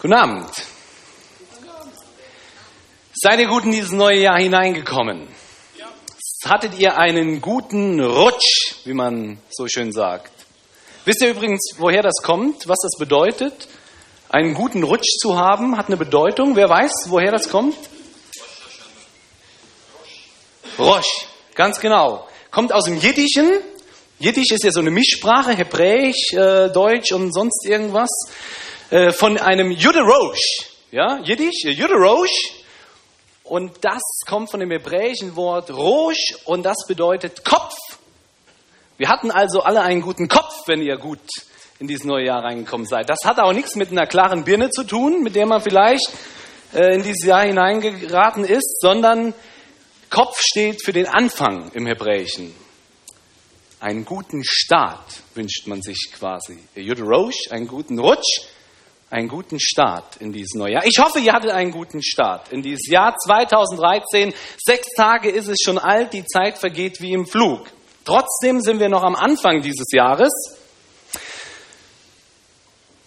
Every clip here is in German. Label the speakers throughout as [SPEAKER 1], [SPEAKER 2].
[SPEAKER 1] Guten Abend. Seid ihr gut in dieses neue Jahr hineingekommen? Hattet ihr einen guten Rutsch, wie man so schön sagt? Wisst ihr übrigens, woher das kommt, was das bedeutet? Einen guten Rutsch zu haben, hat eine Bedeutung. Wer weiß, woher das kommt? Rosh, ganz genau. Kommt aus dem Jiddischen. Jiddisch ist ja so eine Mischsprache, Hebräisch, äh, Deutsch und sonst irgendwas. Äh, von einem Juderosh, ja, Jiddisch, äh, Juderosh. Und das kommt von dem hebräischen Wort Rosh und das bedeutet Kopf. Wir hatten also alle einen guten Kopf, wenn ihr gut in dieses neue Jahr reingekommen seid. Das hat auch nichts mit einer klaren Birne zu tun, mit der man vielleicht äh, in dieses Jahr hineingeraten ist, sondern Kopf steht für den Anfang im Hebräischen. Einen guten Start wünscht man sich quasi. Juderosh, einen guten Rutsch einen guten Start in dieses neue Jahr. Ich hoffe, ihr hattet einen guten Start in dieses Jahr 2013. Sechs Tage ist es schon alt, die Zeit vergeht wie im Flug. Trotzdem sind wir noch am Anfang dieses Jahres.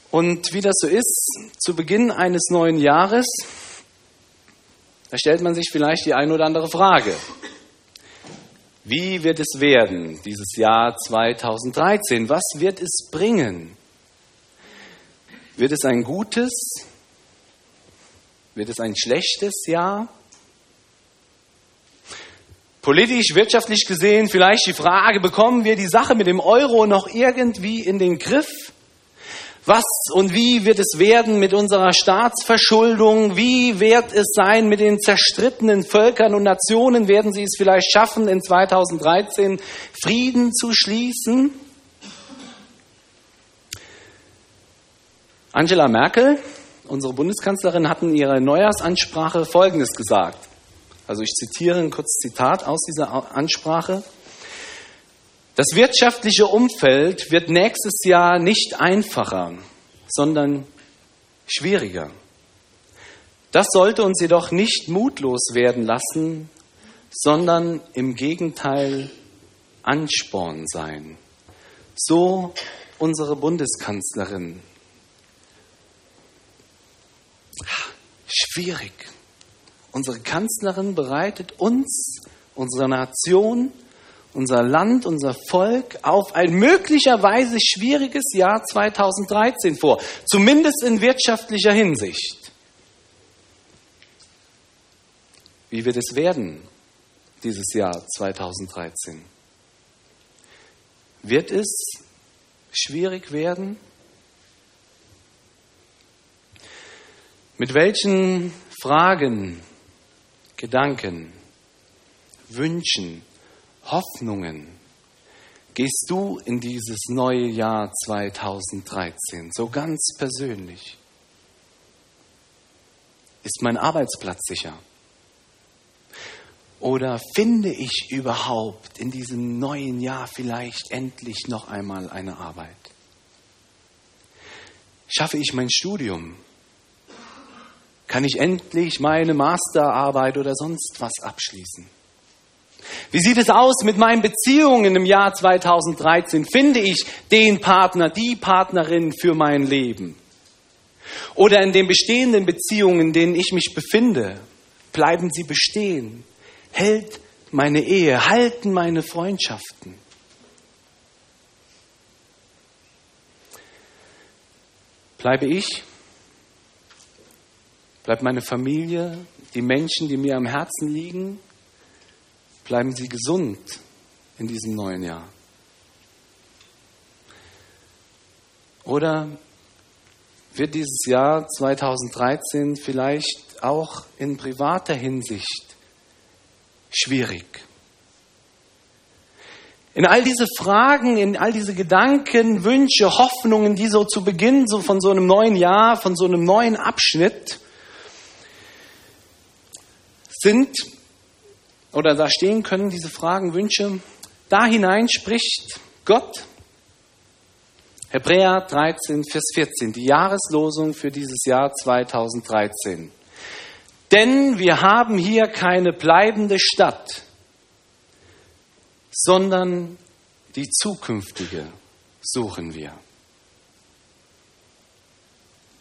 [SPEAKER 1] Und wie das so ist, zu Beginn eines neuen Jahres, da stellt man sich vielleicht die eine oder andere Frage. Wie wird es werden, dieses Jahr 2013? Was wird es bringen? Wird es ein gutes? Wird es ein schlechtes Jahr? Politisch, wirtschaftlich gesehen vielleicht die Frage, bekommen wir die Sache mit dem Euro noch irgendwie in den Griff? Was und wie wird es werden mit unserer Staatsverschuldung? Wie wird es sein mit den zerstrittenen Völkern und Nationen? Werden sie es vielleicht schaffen, in 2013 Frieden zu schließen? Angela Merkel, unsere Bundeskanzlerin, hat in ihrer Neujahrsansprache Folgendes gesagt. Also ich zitiere ein kurzes Zitat aus dieser Ansprache. Das wirtschaftliche Umfeld wird nächstes Jahr nicht einfacher, sondern schwieriger. Das sollte uns jedoch nicht mutlos werden lassen, sondern im Gegenteil Ansporn sein. So unsere Bundeskanzlerin Schwierig. Unsere Kanzlerin bereitet uns, unsere Nation, unser Land, unser Volk auf ein möglicherweise schwieriges Jahr 2013 vor, zumindest in wirtschaftlicher Hinsicht. Wie wird es werden, dieses Jahr 2013? Wird es schwierig werden? Mit welchen Fragen, Gedanken, Wünschen, Hoffnungen gehst du in dieses neue Jahr 2013, so ganz persönlich? Ist mein Arbeitsplatz sicher? Oder finde ich überhaupt in diesem neuen Jahr vielleicht endlich noch einmal eine Arbeit? Schaffe ich mein Studium? Kann ich endlich meine Masterarbeit oder sonst was abschließen? Wie sieht es aus mit meinen Beziehungen im Jahr 2013? Finde ich den Partner, die Partnerin für mein Leben? Oder in den bestehenden Beziehungen, in denen ich mich befinde, bleiben sie bestehen? Hält meine Ehe, halten meine Freundschaften? Bleibe ich Bleibt meine Familie, die Menschen, die mir am Herzen liegen, bleiben sie gesund in diesem neuen Jahr? Oder wird dieses Jahr 2013 vielleicht auch in privater Hinsicht schwierig? In all diese Fragen, in all diese Gedanken, Wünsche, Hoffnungen, die so zu Beginn so von so einem neuen Jahr, von so einem neuen Abschnitt sind oder da stehen können, diese Fragen, Wünsche. Da hinein spricht Gott. Hebräer 13, Vers 14, die Jahreslosung für dieses Jahr 2013. Denn wir haben hier keine bleibende Stadt, sondern die zukünftige suchen wir.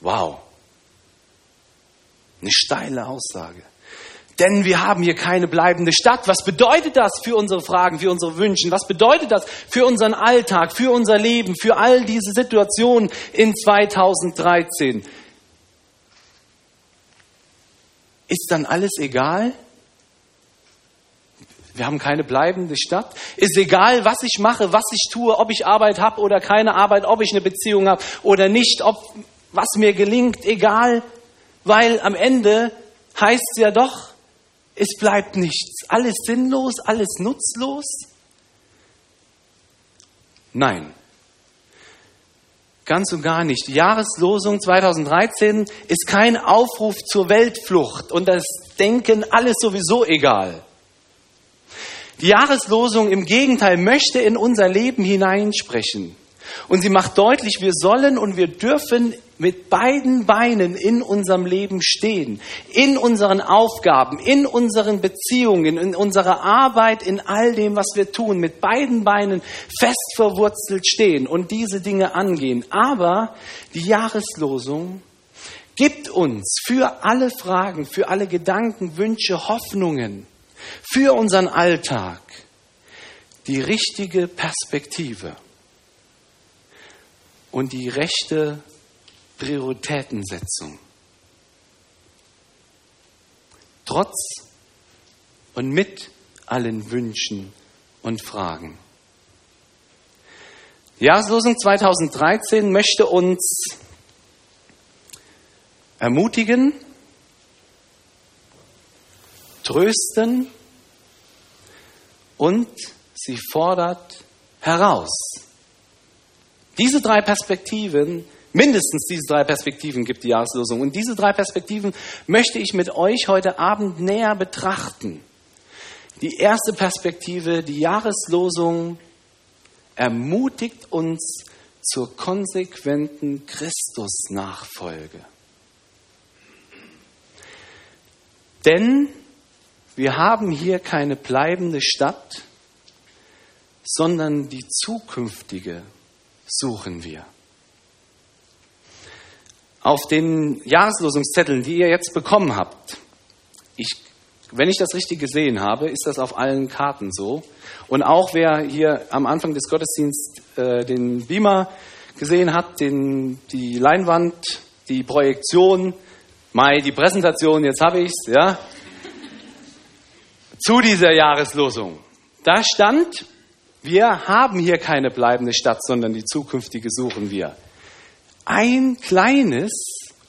[SPEAKER 1] Wow. Eine steile Aussage. Denn wir haben hier keine bleibende Stadt. Was bedeutet das für unsere Fragen, für unsere Wünsche? Was bedeutet das für unseren Alltag, für unser Leben, für all diese Situationen in 2013? Ist dann alles egal? Wir haben keine bleibende Stadt. Ist egal, was ich mache, was ich tue, ob ich Arbeit habe oder keine Arbeit, ob ich eine Beziehung habe oder nicht, ob was mir gelingt, egal, weil am Ende heißt es ja doch, es bleibt nichts. Alles sinnlos, alles nutzlos? Nein. Ganz und gar nicht. Die Jahreslosung 2013 ist kein Aufruf zur Weltflucht und das Denken alles sowieso egal. Die Jahreslosung im Gegenteil möchte in unser Leben hineinsprechen. Und sie macht deutlich, wir sollen und wir dürfen mit beiden Beinen in unserem Leben stehen, in unseren Aufgaben, in unseren Beziehungen, in unserer Arbeit, in all dem, was wir tun, mit beiden Beinen fest verwurzelt stehen und diese Dinge angehen. Aber die Jahreslosung gibt uns für alle Fragen, für alle Gedanken, Wünsche, Hoffnungen, für unseren Alltag die richtige Perspektive und die rechte Prioritätensetzung. Trotz und mit allen Wünschen und Fragen. Die Jahreslosung 2013 möchte uns ermutigen, trösten und sie fordert heraus. Diese drei Perspektiven, mindestens diese drei Perspektiven gibt die Jahreslosung. Und diese drei Perspektiven möchte ich mit euch heute Abend näher betrachten. Die erste Perspektive, die Jahreslosung, ermutigt uns zur konsequenten Christusnachfolge. Denn wir haben hier keine bleibende Stadt, sondern die zukünftige suchen wir. Auf den Jahreslosungszetteln, die ihr jetzt bekommen habt, ich, wenn ich das richtig gesehen habe, ist das auf allen Karten so. Und auch wer hier am Anfang des Gottesdienstes äh, den Beamer gesehen hat, den, die Leinwand, die Projektion, Mai, die Präsentation, jetzt habe ich es, ja, zu dieser Jahreslosung. Da stand, wir haben hier keine bleibende Stadt, sondern die zukünftige suchen wir. Ein kleines,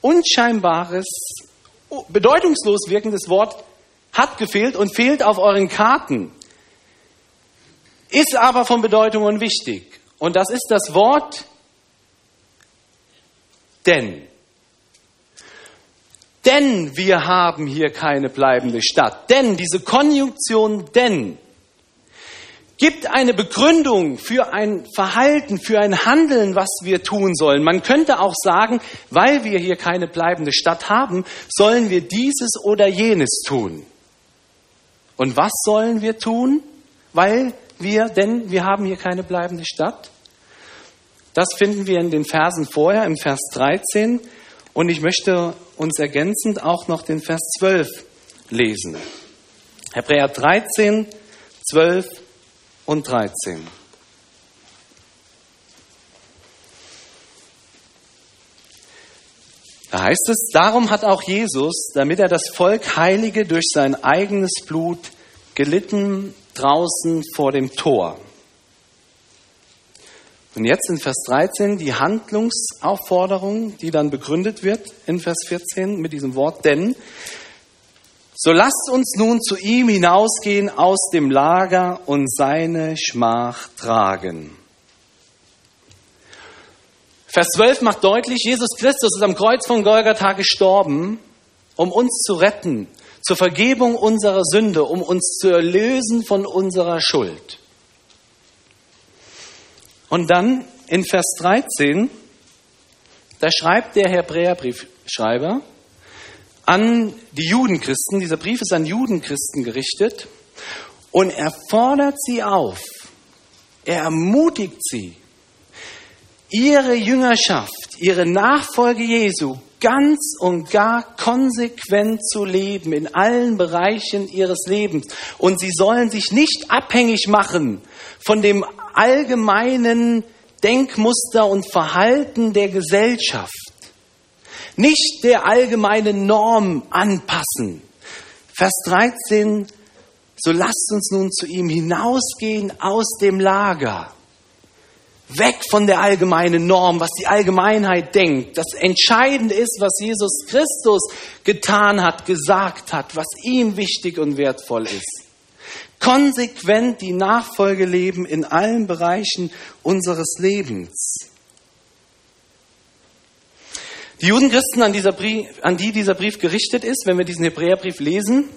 [SPEAKER 1] unscheinbares, bedeutungslos wirkendes Wort hat gefehlt und fehlt auf euren Karten, ist aber von Bedeutung und wichtig. Und das ist das Wort denn. Denn wir haben hier keine bleibende Stadt. Denn diese Konjunktion denn gibt eine Begründung für ein Verhalten, für ein Handeln, was wir tun sollen. Man könnte auch sagen, weil wir hier keine bleibende Stadt haben, sollen wir dieses oder jenes tun. Und was sollen wir tun? Weil wir, denn wir haben hier keine bleibende Stadt. Das finden wir in den Versen vorher, im Vers 13. Und ich möchte uns ergänzend auch noch den Vers 12 lesen. Hebräer 13, 12 und 13. Da heißt es, darum hat auch Jesus, damit er das Volk heilige durch sein eigenes Blut, gelitten draußen vor dem Tor. Und jetzt in Vers 13 die Handlungsaufforderung, die dann begründet wird in Vers 14 mit diesem Wort, denn so lasst uns nun zu ihm hinausgehen aus dem Lager und seine Schmach tragen. Vers 12 macht deutlich, Jesus Christus ist am Kreuz von Golgatha gestorben, um uns zu retten, zur Vergebung unserer Sünde, um uns zu erlösen von unserer Schuld. Und dann in Vers 13, da schreibt der Hebräerbriefschreiber, an die Judenchristen. Dieser Brief ist an Judenchristen gerichtet. Und er fordert sie auf, er ermutigt sie, ihre Jüngerschaft, ihre Nachfolge Jesu ganz und gar konsequent zu leben in allen Bereichen ihres Lebens. Und sie sollen sich nicht abhängig machen von dem allgemeinen Denkmuster und Verhalten der Gesellschaft. Nicht der allgemeinen Norm anpassen. Vers 13, so lasst uns nun zu ihm hinausgehen aus dem Lager Weg von der allgemeinen Norm, was die Allgemeinheit denkt. Das Entscheidende ist, was Jesus Christus getan hat, gesagt hat, was ihm wichtig und wertvoll ist. Konsequent die Nachfolge leben in allen Bereichen unseres Lebens. Die Judenchristen, an, dieser Brief, an die dieser Brief gerichtet ist, wenn wir diesen Hebräerbrief lesen,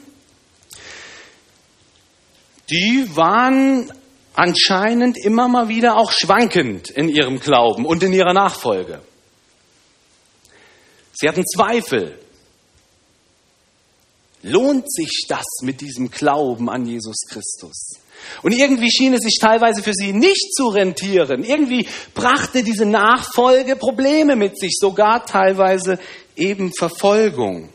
[SPEAKER 1] die waren anscheinend immer mal wieder auch schwankend in ihrem Glauben und in ihrer Nachfolge. Sie hatten Zweifel. Lohnt sich das mit diesem Glauben an Jesus Christus? Und irgendwie schien es sich teilweise für sie nicht zu rentieren. Irgendwie brachte diese Nachfolge Probleme mit sich, sogar teilweise eben Verfolgung.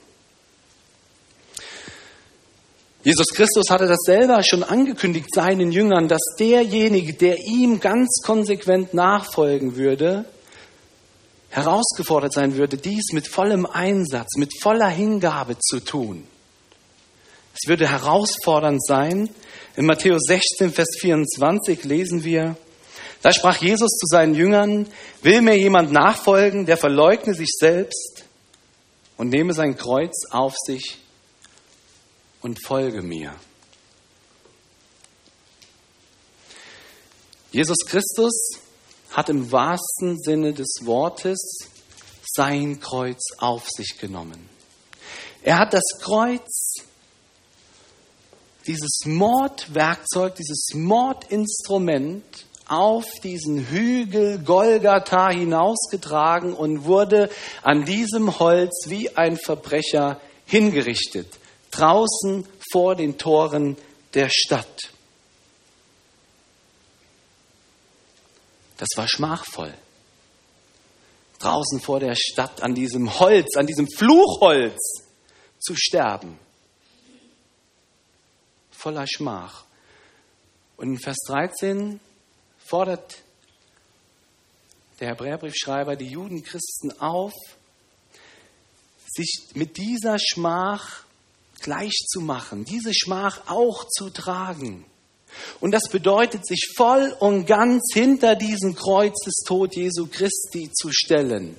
[SPEAKER 1] Jesus Christus hatte das selber schon angekündigt seinen Jüngern, dass derjenige, der ihm ganz konsequent nachfolgen würde, herausgefordert sein würde, dies mit vollem Einsatz, mit voller Hingabe zu tun. Es würde herausfordernd sein. In Matthäus 16, Vers 24 lesen wir, da sprach Jesus zu seinen Jüngern, will mir jemand nachfolgen, der verleugne sich selbst und nehme sein Kreuz auf sich und folge mir. Jesus Christus hat im wahrsten Sinne des Wortes sein Kreuz auf sich genommen. Er hat das Kreuz, dieses Mordwerkzeug, dieses Mordinstrument auf diesen Hügel Golgatha hinausgetragen und wurde an diesem Holz wie ein Verbrecher hingerichtet draußen vor den Toren der Stadt. Das war schmachvoll. Draußen vor der Stadt an diesem Holz, an diesem Fluchholz zu sterben. Voller Schmach. Und in Vers 13 fordert der Hebräerbriefschreiber die Judenchristen auf, sich mit dieser Schmach gleich zu machen, diese Schmach auch zu tragen. Und das bedeutet, sich voll und ganz hinter diesen Kreuzestod Jesu Christi zu stellen,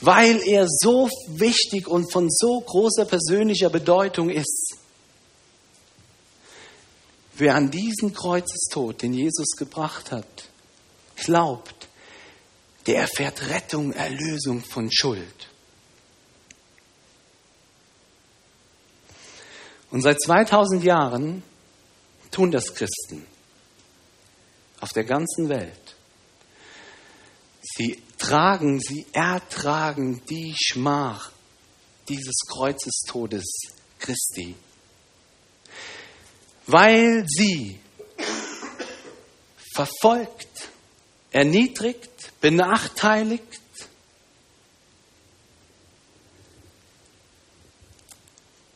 [SPEAKER 1] weil er so wichtig und von so großer persönlicher Bedeutung ist. Wer an diesen Kreuzestod, den Jesus gebracht hat, glaubt, der erfährt Rettung, Erlösung von Schuld. Und seit 2000 Jahren tun das Christen auf der ganzen Welt. Sie tragen, sie ertragen die Schmach dieses Kreuzestodes Christi, weil sie verfolgt, erniedrigt, benachteiligt,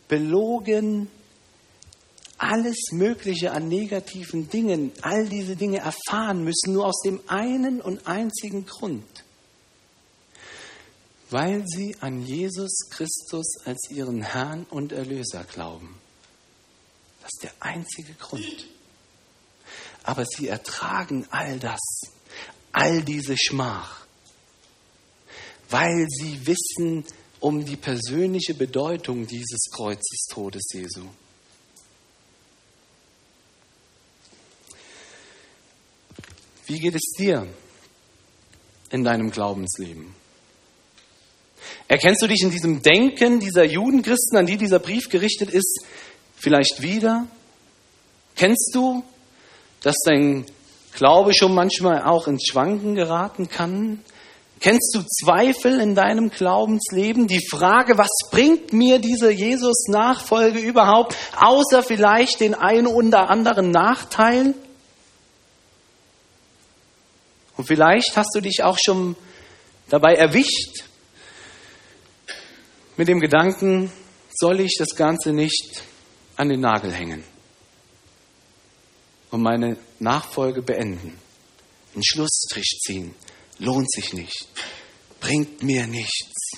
[SPEAKER 1] belogen, alles Mögliche an negativen Dingen, all diese Dinge erfahren müssen, nur aus dem einen und einzigen Grund, weil sie an Jesus Christus als ihren Herrn und Erlöser glauben. Das ist der einzige Grund. Aber sie ertragen all das, all diese Schmach, weil sie wissen, um die persönliche Bedeutung dieses Kreuzestodes Jesu. Wie geht es dir in deinem Glaubensleben? Erkennst du dich in diesem Denken dieser Judenchristen, an die dieser Brief gerichtet ist, vielleicht wieder? Kennst du, dass dein Glaube schon manchmal auch ins Schwanken geraten kann? Kennst du Zweifel in deinem Glaubensleben? Die Frage, was bringt mir diese Jesus-Nachfolge überhaupt, außer vielleicht den einen oder anderen Nachteil? Und vielleicht hast du dich auch schon dabei erwischt, mit dem Gedanken, soll ich das Ganze nicht an den Nagel hängen und meine Nachfolge beenden, einen Schlussstrich ziehen, lohnt sich nicht, bringt mir nichts.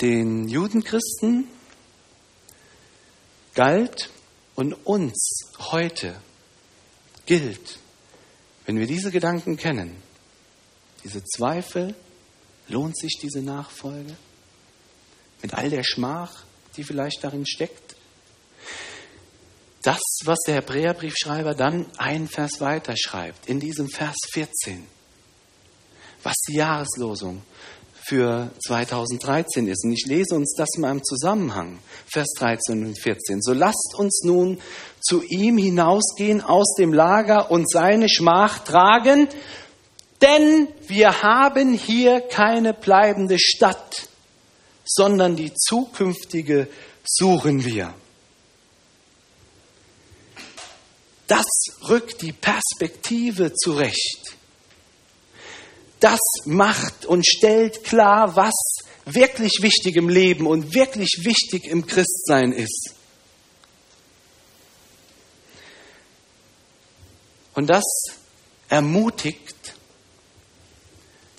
[SPEAKER 1] Den Judenchristen galt und uns heute gilt, wenn wir diese Gedanken kennen, diese Zweifel, lohnt sich diese Nachfolge? Mit all der Schmach, die vielleicht darin steckt? Das, was der Hebräerbriefschreiber dann einen Vers weiter schreibt, in diesem Vers 14, was die Jahreslosung für 2013 ist. Und ich lese uns das mal im Zusammenhang, Vers 13 und 14. So lasst uns nun zu ihm hinausgehen aus dem Lager und seine Schmach tragen, denn wir haben hier keine bleibende Stadt, sondern die zukünftige suchen wir. Das rückt die Perspektive zurecht das macht und stellt klar, was wirklich wichtig im Leben und wirklich wichtig im Christsein ist. Und das ermutigt,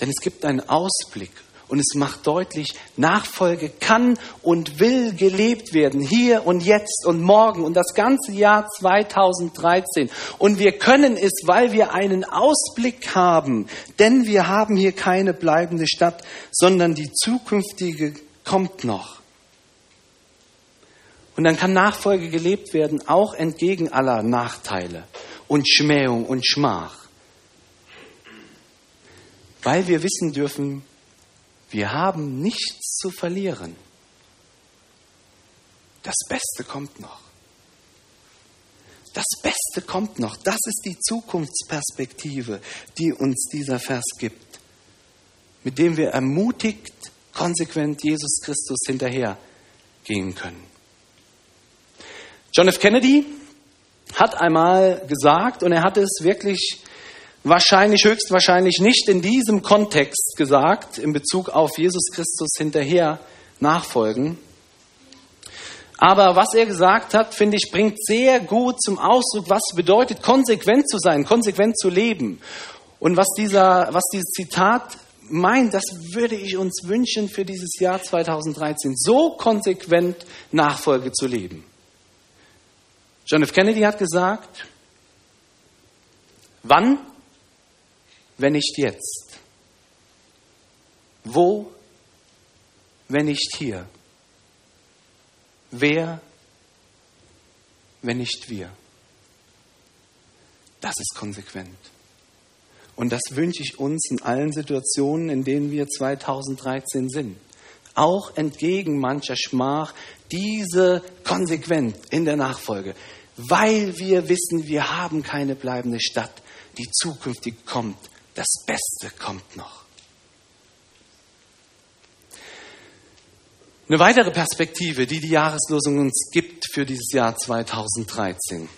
[SPEAKER 1] denn es gibt einen Ausblick und es macht deutlich, Nachfolge kann und will gelebt werden, hier und jetzt und morgen und das ganze Jahr 2013. Und wir können es, weil wir einen Ausblick haben, denn wir haben hier keine bleibende Stadt, sondern die zukünftige kommt noch. Und dann kann Nachfolge gelebt werden, auch entgegen aller Nachteile und Schmähung und Schmach. Weil wir wissen dürfen, wir haben nichts zu verlieren. Das Beste kommt noch. Das Beste kommt noch. Das ist die Zukunftsperspektive, die uns dieser Vers gibt, mit dem wir ermutigt, konsequent Jesus Christus hinterher gehen können. John F. Kennedy hat einmal gesagt, und er hat es wirklich wahrscheinlich, höchstwahrscheinlich nicht in diesem Kontext gesagt, in Bezug auf Jesus Christus hinterher nachfolgen. Aber was er gesagt hat, finde ich, bringt sehr gut zum Ausdruck, was bedeutet, konsequent zu sein, konsequent zu leben. Und was, dieser, was dieses Zitat meint, das würde ich uns wünschen für dieses Jahr 2013, so konsequent Nachfolge zu leben. John F. Kennedy hat gesagt, wann wenn nicht jetzt? Wo, wenn nicht hier? Wer, wenn nicht wir? Das ist konsequent. Und das wünsche ich uns in allen Situationen, in denen wir 2013 sind. Auch entgegen mancher Schmach, diese konsequent in der Nachfolge. Weil wir wissen, wir haben keine bleibende Stadt, die zukünftig kommt das Beste kommt noch. Eine weitere Perspektive, die die Jahreslosung uns gibt für dieses Jahr 2013.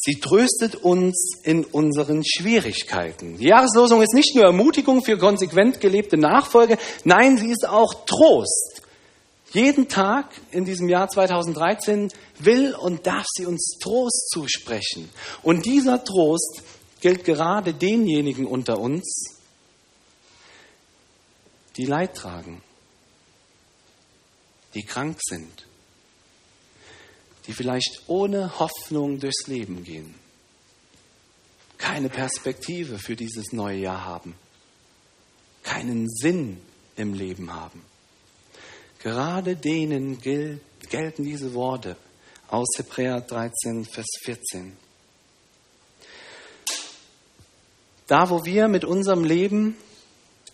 [SPEAKER 1] Sie tröstet uns in unseren Schwierigkeiten. Die Jahreslosung ist nicht nur Ermutigung für konsequent gelebte Nachfolge, nein, sie ist auch Trost. Jeden Tag in diesem Jahr 2013 will und darf sie uns Trost zusprechen. Und dieser Trost gilt gerade denjenigen unter uns, die Leid tragen, die krank sind, die vielleicht ohne Hoffnung durchs Leben gehen, keine Perspektive für dieses neue Jahr haben, keinen Sinn im Leben haben. Gerade denen gelten diese Worte aus Hebräer 13, Vers 14. Da, wo wir mit unserem Leben,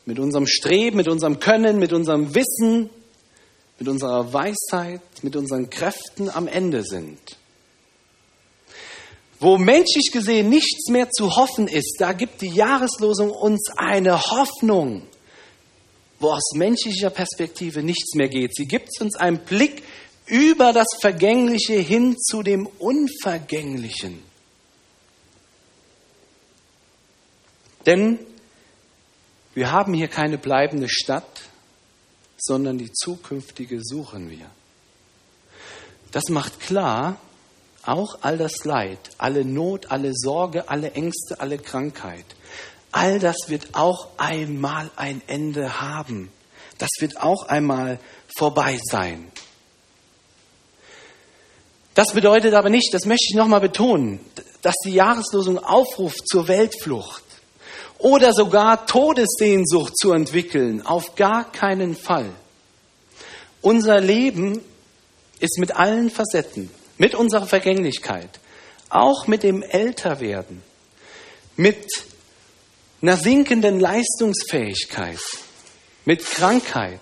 [SPEAKER 1] mit unserem Streben, mit unserem Können, mit unserem Wissen, mit unserer Weisheit, mit unseren Kräften am Ende sind. Wo menschlich gesehen nichts mehr zu hoffen ist, da gibt die Jahreslosung uns eine Hoffnung, wo aus menschlicher Perspektive nichts mehr geht. Sie gibt uns einen Blick über das Vergängliche hin zu dem Unvergänglichen. Denn wir haben hier keine bleibende Stadt, sondern die zukünftige suchen wir. Das macht klar, auch all das Leid, alle Not, alle Sorge, alle Ängste, alle Krankheit, all das wird auch einmal ein Ende haben. Das wird auch einmal vorbei sein. Das bedeutet aber nicht, das möchte ich nochmal betonen, dass die Jahreslosung aufruft zur Weltflucht oder sogar Todessehnsucht zu entwickeln. Auf gar keinen Fall. Unser Leben ist mit allen Facetten, mit unserer Vergänglichkeit, auch mit dem Älterwerden, mit einer sinkenden Leistungsfähigkeit, mit Krankheit,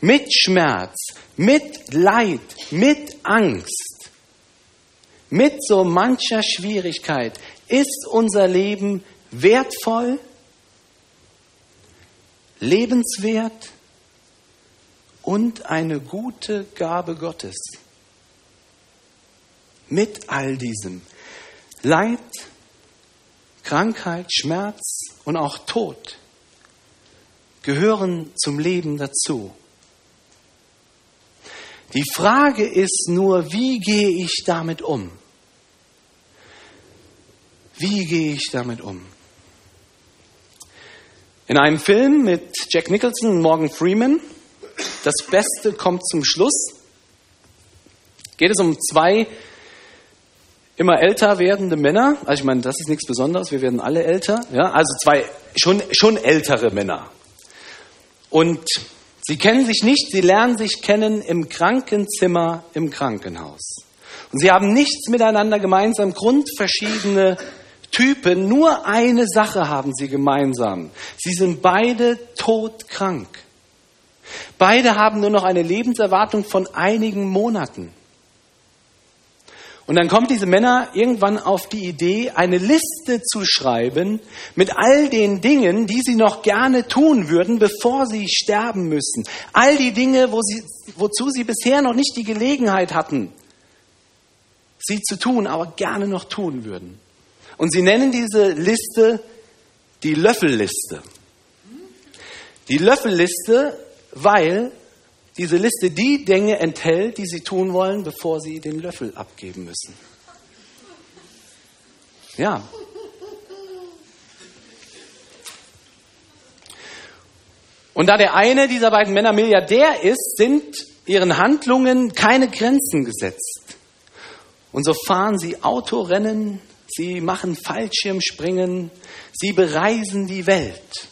[SPEAKER 1] mit Schmerz, mit Leid, mit Angst, mit so mancher Schwierigkeit ist unser Leben wertvoll, lebenswert und eine gute Gabe Gottes. Mit all diesem Leid, Krankheit, Schmerz und auch Tod gehören zum Leben dazu. Die Frage ist nur, wie gehe ich damit um? Wie gehe ich damit um? In einem Film mit Jack Nicholson und Morgan Freeman, das Beste kommt zum Schluss, geht es um zwei immer älter werdende Männer. Also ich meine, das ist nichts Besonderes, wir werden alle älter. Ja? Also zwei schon, schon ältere Männer. Und sie kennen sich nicht, sie lernen sich kennen im Krankenzimmer im Krankenhaus. Und sie haben nichts miteinander gemeinsam, grundverschiedene Typen, nur eine Sache haben sie gemeinsam. Sie sind beide todkrank. Beide haben nur noch eine Lebenserwartung von einigen Monaten. Und dann kommen diese Männer irgendwann auf die Idee, eine Liste zu schreiben mit all den Dingen, die sie noch gerne tun würden, bevor sie sterben müssen. All die Dinge, wo sie, wozu sie bisher noch nicht die Gelegenheit hatten, sie zu tun, aber gerne noch tun würden. Und sie nennen diese Liste die Löffelliste. Die Löffelliste, weil diese Liste die Dinge enthält, die sie tun wollen, bevor sie den Löffel abgeben müssen. Ja. Und da der eine dieser beiden Männer Milliardär ist, sind ihren Handlungen keine Grenzen gesetzt. Und so fahren sie Autorennen, sie machen Fallschirmspringen, sie bereisen die Welt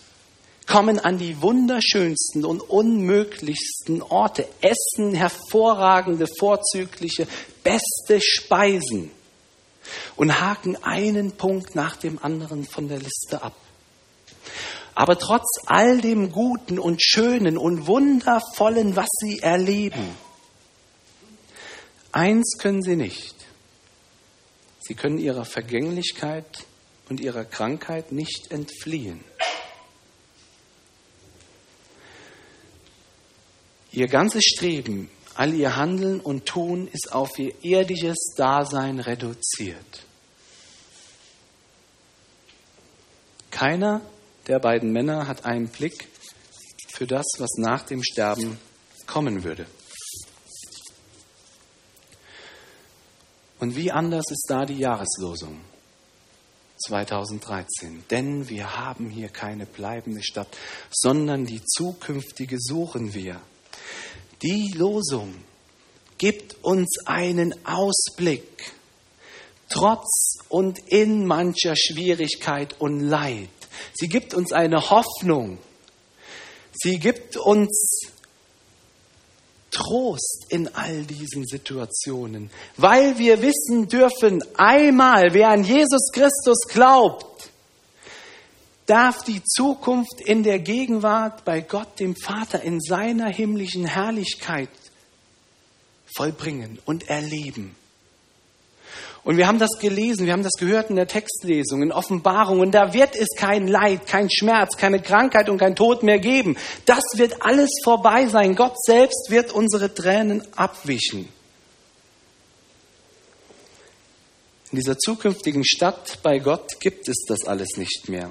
[SPEAKER 1] kommen an die wunderschönsten und unmöglichsten Orte, essen hervorragende, vorzügliche, beste Speisen und haken einen Punkt nach dem anderen von der Liste ab. Aber trotz all dem Guten und Schönen und Wundervollen, was sie erleben, eins können sie nicht. Sie können ihrer Vergänglichkeit und ihrer Krankheit nicht entfliehen. Ihr ganzes Streben, all ihr Handeln und Tun ist auf ihr irdisches Dasein reduziert. Keiner der beiden Männer hat einen Blick für das, was nach dem Sterben kommen würde. Und wie anders ist da die Jahreslosung 2013? Denn wir haben hier keine bleibende Stadt, sondern die zukünftige suchen wir. Die Losung gibt uns einen Ausblick, trotz und in mancher Schwierigkeit und Leid. Sie gibt uns eine Hoffnung. Sie gibt uns Trost in all diesen Situationen, weil wir wissen dürfen, einmal, wer an Jesus Christus glaubt, darf die Zukunft in der Gegenwart bei Gott, dem Vater, in seiner himmlischen Herrlichkeit vollbringen und erleben. Und wir haben das gelesen, wir haben das gehört in der Textlesung, in Offenbarung. Und da wird es kein Leid, kein Schmerz, keine Krankheit und kein Tod mehr geben. Das wird alles vorbei sein. Gott selbst wird unsere Tränen abwischen. In dieser zukünftigen Stadt bei Gott gibt es das alles nicht mehr.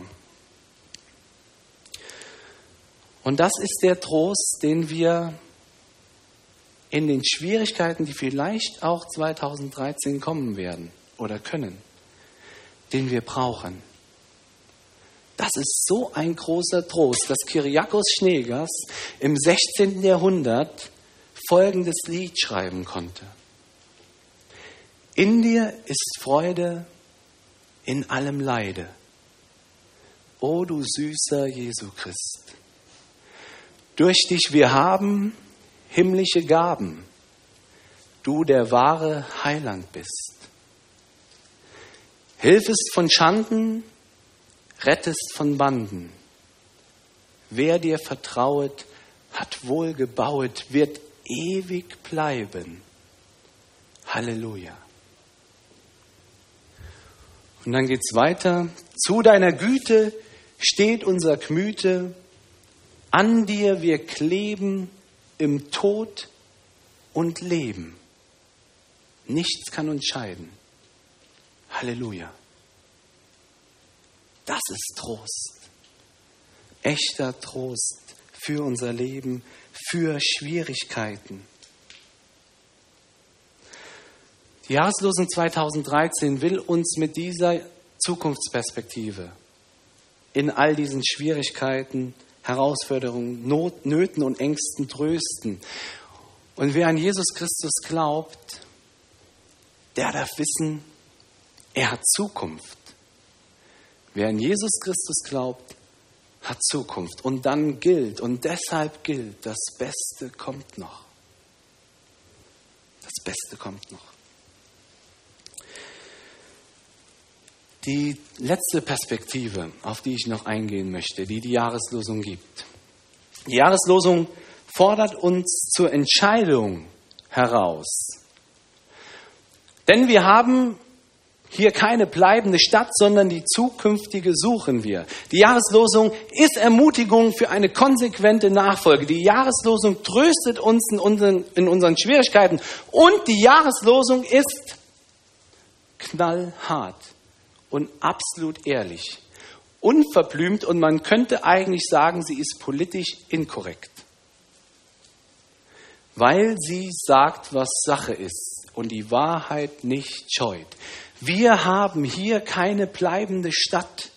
[SPEAKER 1] Und das ist der Trost, den wir in den Schwierigkeiten, die vielleicht auch 2013 kommen werden oder können, den wir brauchen. Das ist so ein großer Trost, dass Kyriakos Schneegers im 16. Jahrhundert folgendes Lied schreiben konnte. In dir ist Freude in allem Leide. O du süßer Jesu Christ. Durch dich wir haben himmlische Gaben, du der wahre Heiland bist. Hilfest von Schanden, rettest von Banden. Wer dir vertrauet, hat wohl gebauet, wird ewig bleiben. Halleluja. Und dann geht es weiter. Zu deiner Güte steht unser Gmüte. An dir wir kleben im Tod und Leben. Nichts kann uns scheiden. Halleluja. Das ist Trost. Echter Trost für unser Leben, für Schwierigkeiten. Die Jahreslosung 2013 will uns mit dieser Zukunftsperspektive in all diesen Schwierigkeiten, Herausforderungen, Not, Nöten und Ängsten trösten. Und wer an Jesus Christus glaubt, der darf wissen, er hat Zukunft. Wer an Jesus Christus glaubt, hat Zukunft. Und dann gilt, und deshalb gilt, das Beste kommt noch. Das Beste kommt noch. Die letzte Perspektive, auf die ich noch eingehen möchte, die die Jahreslosung gibt. Die Jahreslosung fordert uns zur Entscheidung heraus. Denn wir haben hier keine bleibende Stadt, sondern die zukünftige suchen wir. Die Jahreslosung ist Ermutigung für eine konsequente Nachfolge. Die Jahreslosung tröstet uns in unseren, in unseren Schwierigkeiten und die Jahreslosung ist knallhart und absolut ehrlich, unverblümt und man könnte eigentlich sagen, sie ist politisch inkorrekt, weil sie sagt, was Sache ist und die Wahrheit nicht scheut. Wir haben hier keine bleibende Stadt.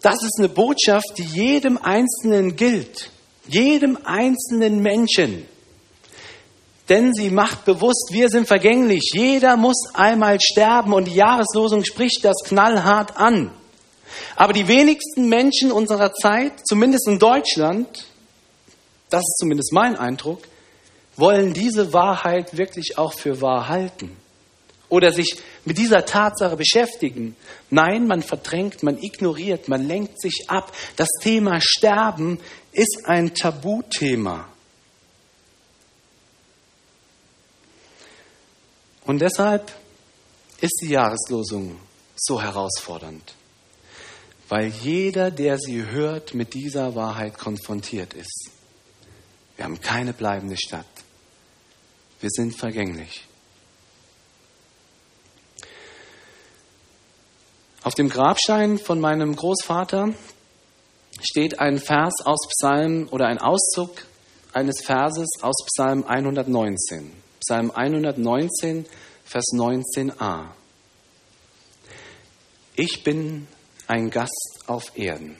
[SPEAKER 1] Das ist eine Botschaft, die jedem Einzelnen gilt, jedem einzelnen Menschen denn sie macht bewusst, wir sind vergänglich. Jeder muss einmal sterben und die Jahreslosung spricht das knallhart an. Aber die wenigsten Menschen unserer Zeit, zumindest in Deutschland, das ist zumindest mein Eindruck, wollen diese Wahrheit wirklich auch für wahr halten oder sich mit dieser Tatsache beschäftigen. Nein, man verdrängt, man ignoriert, man lenkt sich ab. Das Thema Sterben ist ein Tabuthema. Und deshalb ist die Jahreslosung so herausfordernd, weil jeder, der sie hört, mit dieser Wahrheit konfrontiert ist. Wir haben keine bleibende Stadt. Wir sind vergänglich. Auf dem Grabstein von meinem Großvater steht ein Vers aus Psalm oder ein Auszug eines Verses aus Psalm 119. Psalm 119, Vers 19a. Ich bin ein Gast auf Erden.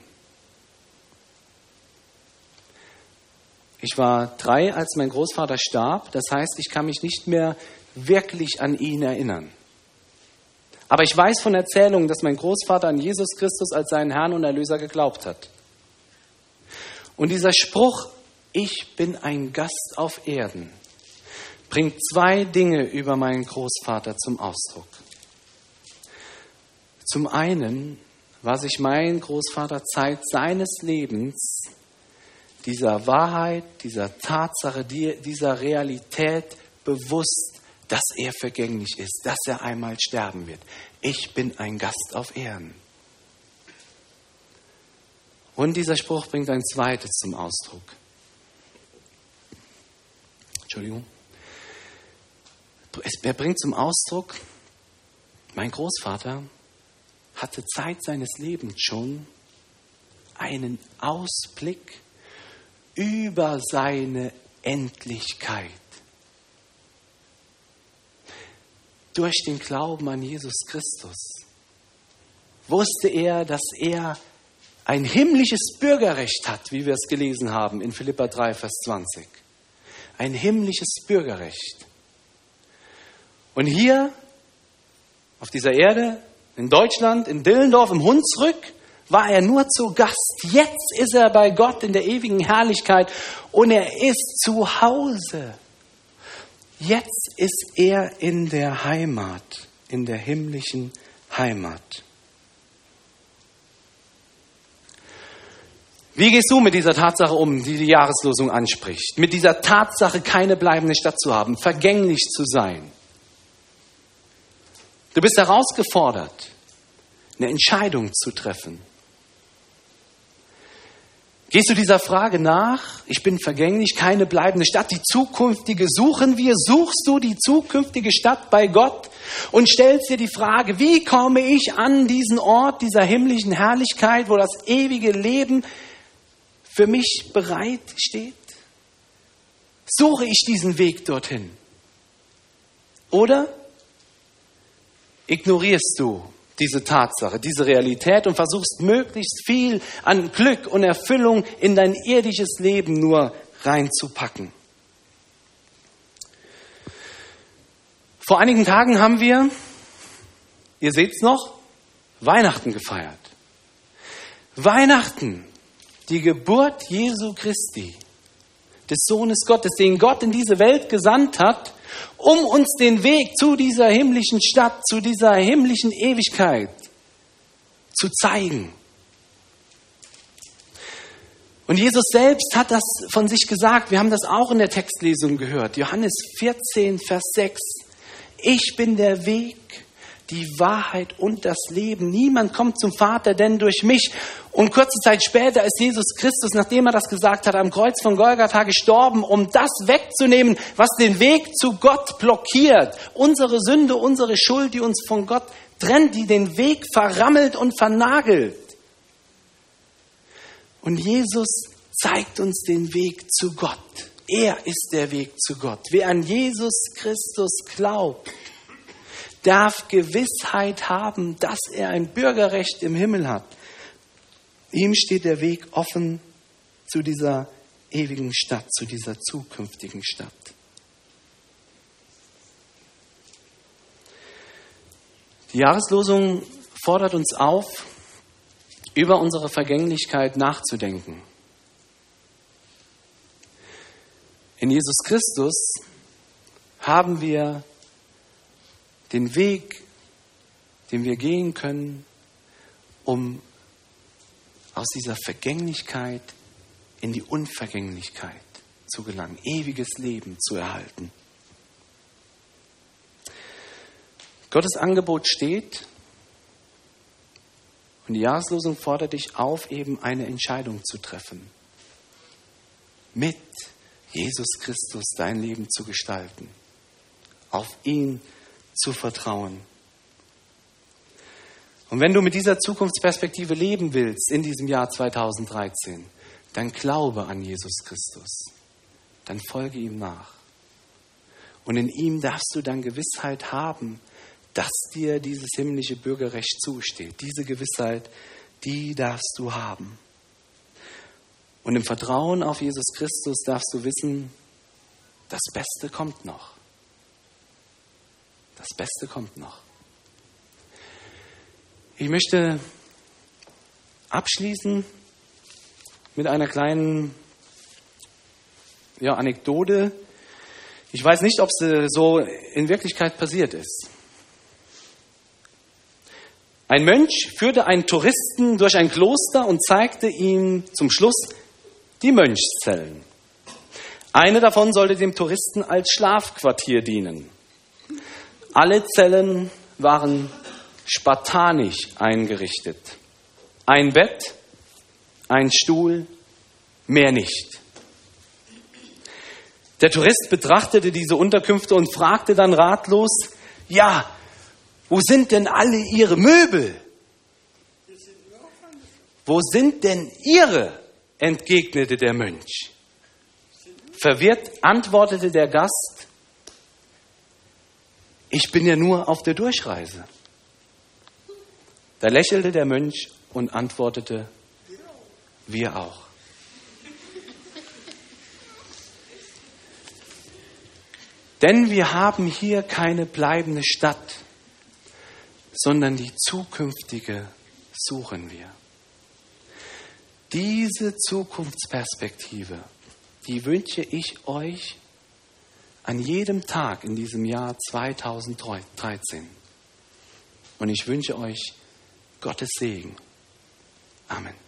[SPEAKER 1] Ich war drei, als mein Großvater starb. Das heißt, ich kann mich nicht mehr wirklich an ihn erinnern. Aber ich weiß von Erzählungen, dass mein Großvater an Jesus Christus als seinen Herrn und Erlöser geglaubt hat. Und dieser Spruch, ich bin ein Gast auf Erden, bringt zwei Dinge über meinen Großvater zum Ausdruck. Zum einen war sich mein Großvater Zeit seines Lebens dieser Wahrheit, dieser Tatsache, dieser Realität bewusst, dass er vergänglich ist, dass er einmal sterben wird. Ich bin ein Gast auf Erden. Und dieser Spruch bringt ein zweites zum Ausdruck. Entschuldigung er bringt zum Ausdruck, mein Großvater hatte Zeit seines Lebens schon einen Ausblick über seine Endlichkeit. Durch den Glauben an Jesus Christus wusste er, dass er ein himmlisches Bürgerrecht hat, wie wir es gelesen haben in Philippa 3, Vers 20. Ein himmlisches Bürgerrecht. Und hier auf dieser Erde, in Deutschland, in Dillendorf, im Hunsrück, war er nur zu Gast. Jetzt ist er bei Gott in der ewigen Herrlichkeit und er ist zu Hause. Jetzt ist er in der Heimat, in der himmlischen Heimat. Wie gehst du mit dieser Tatsache um, die die Jahreslosung anspricht? Mit dieser Tatsache, keine bleibende Stadt zu haben, vergänglich zu sein. Du bist herausgefordert, eine Entscheidung zu treffen. Gehst du dieser Frage nach? Ich bin vergänglich, keine bleibende Stadt, die zukünftige suchen wir. Suchst du die zukünftige Stadt bei Gott und stellst dir die Frage, wie komme ich an diesen Ort dieser himmlischen Herrlichkeit, wo das ewige Leben für mich bereit steht? Suche ich diesen Weg dorthin? Oder ignorierst du diese Tatsache, diese Realität und versuchst möglichst viel an Glück und Erfüllung in dein irdisches Leben nur reinzupacken? Vor einigen Tagen haben wir, ihr seht es noch, Weihnachten gefeiert. Weihnachten die Geburt Jesu Christi, des Sohnes Gottes, den Gott in diese Welt gesandt hat, um uns den Weg zu dieser himmlischen Stadt, zu dieser himmlischen Ewigkeit zu zeigen. Und Jesus selbst hat das von sich gesagt. Wir haben das auch in der Textlesung gehört. Johannes 14, Vers 6. Ich bin der Weg, die Wahrheit und das Leben. Niemand kommt zum Vater denn durch mich. Und kurze Zeit später ist Jesus Christus, nachdem er das gesagt hat, am Kreuz von Golgatha gestorben, um das wegzunehmen, was den Weg zu Gott blockiert. Unsere Sünde, unsere Schuld, die uns von Gott trennt, die den Weg verrammelt und vernagelt. Und Jesus zeigt uns den Weg zu Gott. Er ist der Weg zu Gott. Wer an Jesus Christus glaubt, darf Gewissheit haben, dass er ein Bürgerrecht im Himmel hat. Ihm steht der Weg offen zu dieser ewigen Stadt, zu dieser zukünftigen Stadt. Die Jahreslosung fordert uns auf, über unsere Vergänglichkeit nachzudenken. In Jesus Christus haben wir den Weg, den wir gehen können, um aus dieser Vergänglichkeit in die Unvergänglichkeit zu gelangen, ewiges Leben zu erhalten. Gottes Angebot steht und die Jahreslosung fordert dich auf, eben eine Entscheidung zu treffen. Mit Jesus Christus dein Leben zu gestalten. Auf ihn zu zu vertrauen. Und wenn du mit dieser Zukunftsperspektive leben willst in diesem Jahr 2013, dann glaube an Jesus Christus. Dann folge ihm nach. Und in ihm darfst du dann Gewissheit haben, dass dir dieses himmlische Bürgerrecht zusteht. Diese Gewissheit, die darfst du haben. Und im Vertrauen auf Jesus Christus darfst du wissen, das Beste kommt noch. Das Beste kommt noch. Ich möchte abschließen mit einer kleinen ja, Anekdote. Ich weiß nicht, ob sie so in Wirklichkeit passiert ist. Ein Mönch führte einen Touristen durch ein Kloster und zeigte ihm zum Schluss die Mönchszellen. Eine davon sollte dem Touristen als Schlafquartier dienen. Alle Zellen waren spartanisch eingerichtet. Ein Bett, ein Stuhl, mehr nicht. Der Tourist betrachtete diese Unterkünfte und fragte dann ratlos, ja, wo sind denn alle Ihre Möbel? Wo sind denn Ihre? entgegnete der Mönch. Verwirrt antwortete der Gast, ich bin ja nur auf der Durchreise. Da lächelte der Mönch und antwortete, wir auch. Denn wir haben hier keine bleibende Stadt, sondern die zukünftige suchen wir. Diese Zukunftsperspektive, die wünsche ich euch an jedem Tag in diesem Jahr 2013. Und ich wünsche euch Gottes Segen. Amen.